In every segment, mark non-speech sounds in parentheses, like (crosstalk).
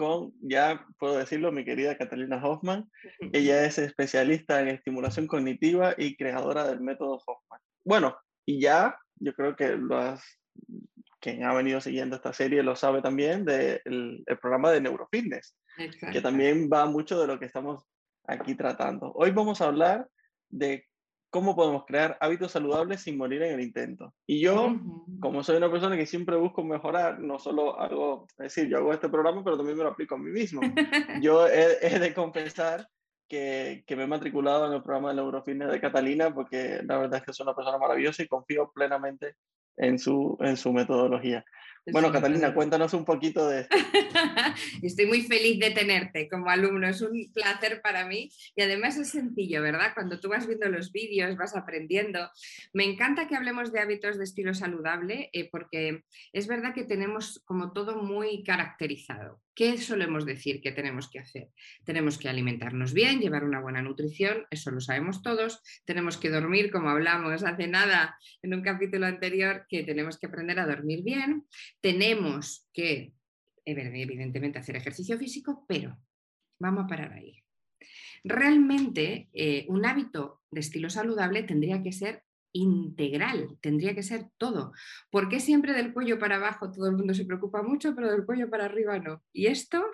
con, ya puedo decirlo, mi querida Catalina Hoffman. Ella es especialista en estimulación cognitiva y creadora del método Hoffman. Bueno, y ya, yo creo que los, quien ha venido siguiendo esta serie lo sabe también del el programa de Neurofitness, que también va mucho de lo que estamos aquí tratando. Hoy vamos a hablar de cómo podemos crear hábitos saludables sin morir en el intento. Y yo, como soy una persona que siempre busco mejorar, no solo hago, es decir, yo hago este programa, pero también me lo aplico a mí mismo. (laughs) yo he, de confesar que, que, me he matriculado en el programa de Neurofitness de Catalina porque la verdad es que es una persona maravillosa y confío plenamente en su, en su metodología. Bueno, Catalina, cuéntanos un poquito de esto. (laughs) Estoy muy feliz de tenerte como alumno, es un placer para mí y además es sencillo, ¿verdad? Cuando tú vas viendo los vídeos, vas aprendiendo. Me encanta que hablemos de hábitos de estilo saludable eh, porque es verdad que tenemos como todo muy caracterizado. ¿Qué solemos decir que tenemos que hacer? Tenemos que alimentarnos bien, llevar una buena nutrición, eso lo sabemos todos. Tenemos que dormir, como hablamos hace nada en un capítulo anterior, que tenemos que aprender a dormir bien. Tenemos que, evidentemente, hacer ejercicio físico, pero vamos a parar ahí. Realmente, eh, un hábito de estilo saludable tendría que ser integral, tendría que ser todo. ¿Por qué siempre del cuello para abajo todo el mundo se preocupa mucho, pero del cuello para arriba no? Y esto,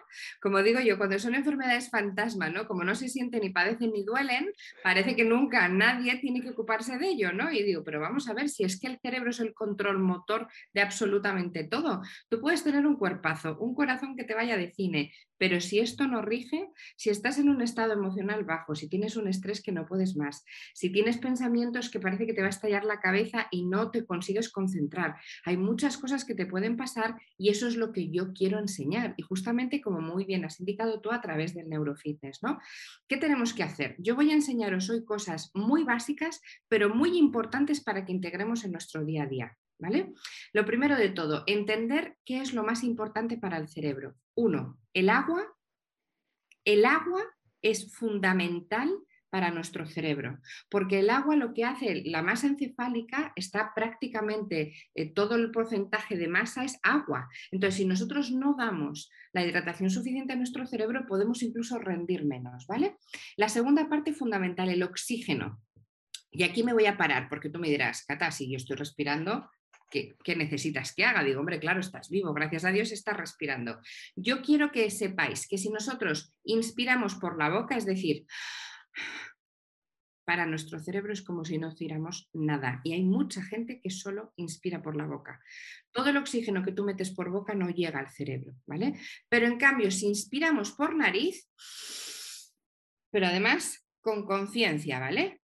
como digo yo, cuando son enfermedades fantasma, ¿no? Como no se sienten ni padecen ni duelen, parece que nunca nadie tiene que ocuparse de ello, ¿no? Y digo, pero vamos a ver si es que el cerebro es el control motor de absolutamente todo. Tú puedes tener un cuerpazo, un corazón que te vaya de cine, pero si esto no rige, si estás en un estado emocional bajo, si tienes un estrés que no puedes más, si tienes pensamientos que parece que te va a estallar la cabeza y no te consigues concentrar, hay muchas cosas que te pueden pasar y eso es lo que yo quiero enseñar. Y justamente como muy bien has indicado tú a través del neurofitness, ¿no? ¿Qué tenemos que hacer? Yo voy a enseñaros hoy cosas muy básicas, pero muy importantes para que integremos en nuestro día a día. ¿Vale? Lo primero de todo, entender qué es lo más importante para el cerebro. Uno, el agua. El agua es fundamental para nuestro cerebro, porque el agua lo que hace, la masa encefálica está prácticamente, eh, todo el porcentaje de masa es agua. Entonces, si nosotros no damos la hidratación suficiente a nuestro cerebro, podemos incluso rendir menos, ¿vale? La segunda parte fundamental, el oxígeno. Y aquí me voy a parar, porque tú me dirás, Cata, si yo estoy respirando, ¿Qué, necesitas que haga? Digo, hombre, claro, estás vivo, gracias a Dios estás respirando. Yo quiero que sepáis que si nosotros inspiramos por la boca, es decir, para nuestro cerebro es como si no hiciéramos nada. Y hay mucha gente que solo inspira por la boca. Todo el oxígeno que tú metes por boca no llega al cerebro, ¿vale? Pero en cambio, si inspiramos por nariz, pero además con conciencia, ¿vale?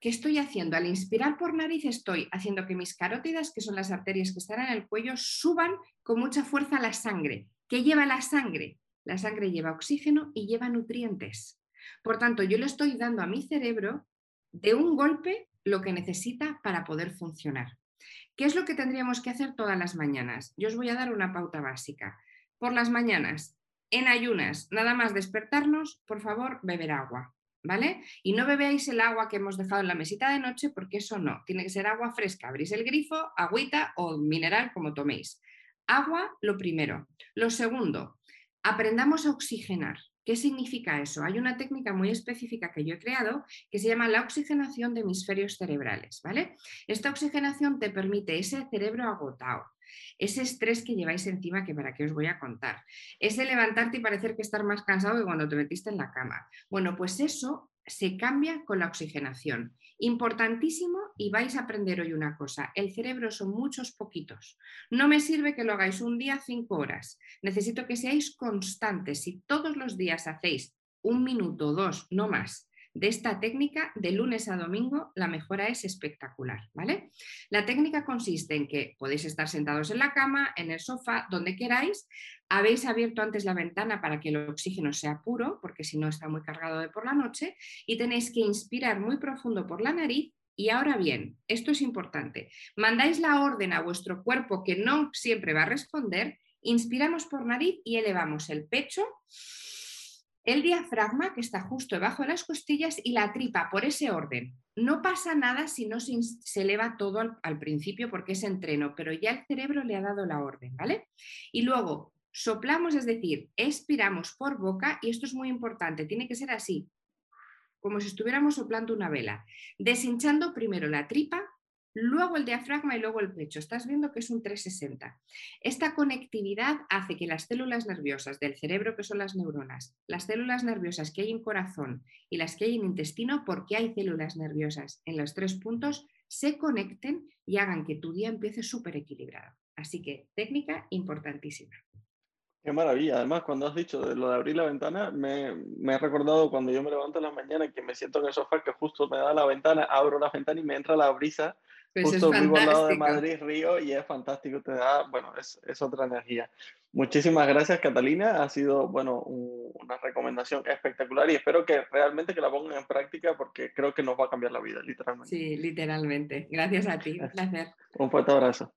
¿Qué estoy haciendo? Al inspirar por nariz estoy haciendo que mis carótidas, que son las arterias que están en el cuello, suban con mucha fuerza la sangre. ¿Qué lleva la sangre? La sangre lleva oxígeno y lleva nutrientes. Por tanto, yo le estoy dando a mi cerebro de un golpe lo que necesita para poder funcionar. ¿Qué es lo que tendríamos que hacer todas las mañanas? Yo os voy a dar una pauta básica. Por las mañanas, en ayunas, nada más despertarnos, por favor, beber agua. ¿Vale? Y no bebéis el agua que hemos dejado en la mesita de noche porque eso no, tiene que ser agua fresca. Abrís el grifo, agüita o mineral como toméis. Agua, lo primero. Lo segundo, aprendamos a oxigenar. ¿Qué significa eso? Hay una técnica muy específica que yo he creado que se llama la oxigenación de hemisferios cerebrales, ¿vale? Esta oxigenación te permite ese cerebro agotado, ese estrés que lleváis encima, que para qué os voy a contar, ese levantarte y parecer que estar más cansado que cuando te metiste en la cama. Bueno, pues eso se cambia con la oxigenación. Importantísimo y vais a aprender hoy una cosa, el cerebro son muchos poquitos. No me sirve que lo hagáis un día cinco horas. Necesito que seáis constantes. Si todos los días hacéis un minuto, dos, no más, de esta técnica de lunes a domingo la mejora es espectacular, ¿vale? La técnica consiste en que podéis estar sentados en la cama, en el sofá, donde queráis, habéis abierto antes la ventana para que el oxígeno sea puro, porque si no está muy cargado de por la noche, y tenéis que inspirar muy profundo por la nariz. Y ahora bien, esto es importante, mandáis la orden a vuestro cuerpo que no siempre va a responder, inspiramos por nariz y elevamos el pecho, el diafragma que está justo debajo de las costillas y la tripa por ese orden. No pasa nada si no se, eleva todo al, al principio porque es entreno, pero ya el cerebro le ha dado la orden, ¿vale? Y luego soplamos, es decir, expiramos por boca y esto es muy importante, tiene que ser así, como si estuviéramos soplando una vela, deshinchando primero la tripa, luego el diafragma y luego el pecho. Estás viendo que es un 360. Esta conectividad hace que las células nerviosas del cerebro, que son las neuronas, las células nerviosas que hay en corazón y las que hay en intestino, porque hay células nerviosas en los tres puntos, se conecten y hagan que tu día empiece súper equilibrado. Así que técnica importantísima. Qué maravilla. Además, cuando has dicho de lo de abrir la ventana, me, me he recordado cuando yo me levanto en la mañana y que me siento en el sofá que justo me da la ventana, abro la ventana y me entra la brisa. Pues justo vivo al lado de Madrid Río y es fantástico, te da, bueno, es, es otra energía. Muchísimas gracias Catalina, ha sido, bueno, una recomendación espectacular y espero que realmente que la pongan en práctica porque creo que nos va a cambiar la vida, literalmente. Sí, literalmente. Gracias a ti, un placer. (laughs) Un fuerte abrazo.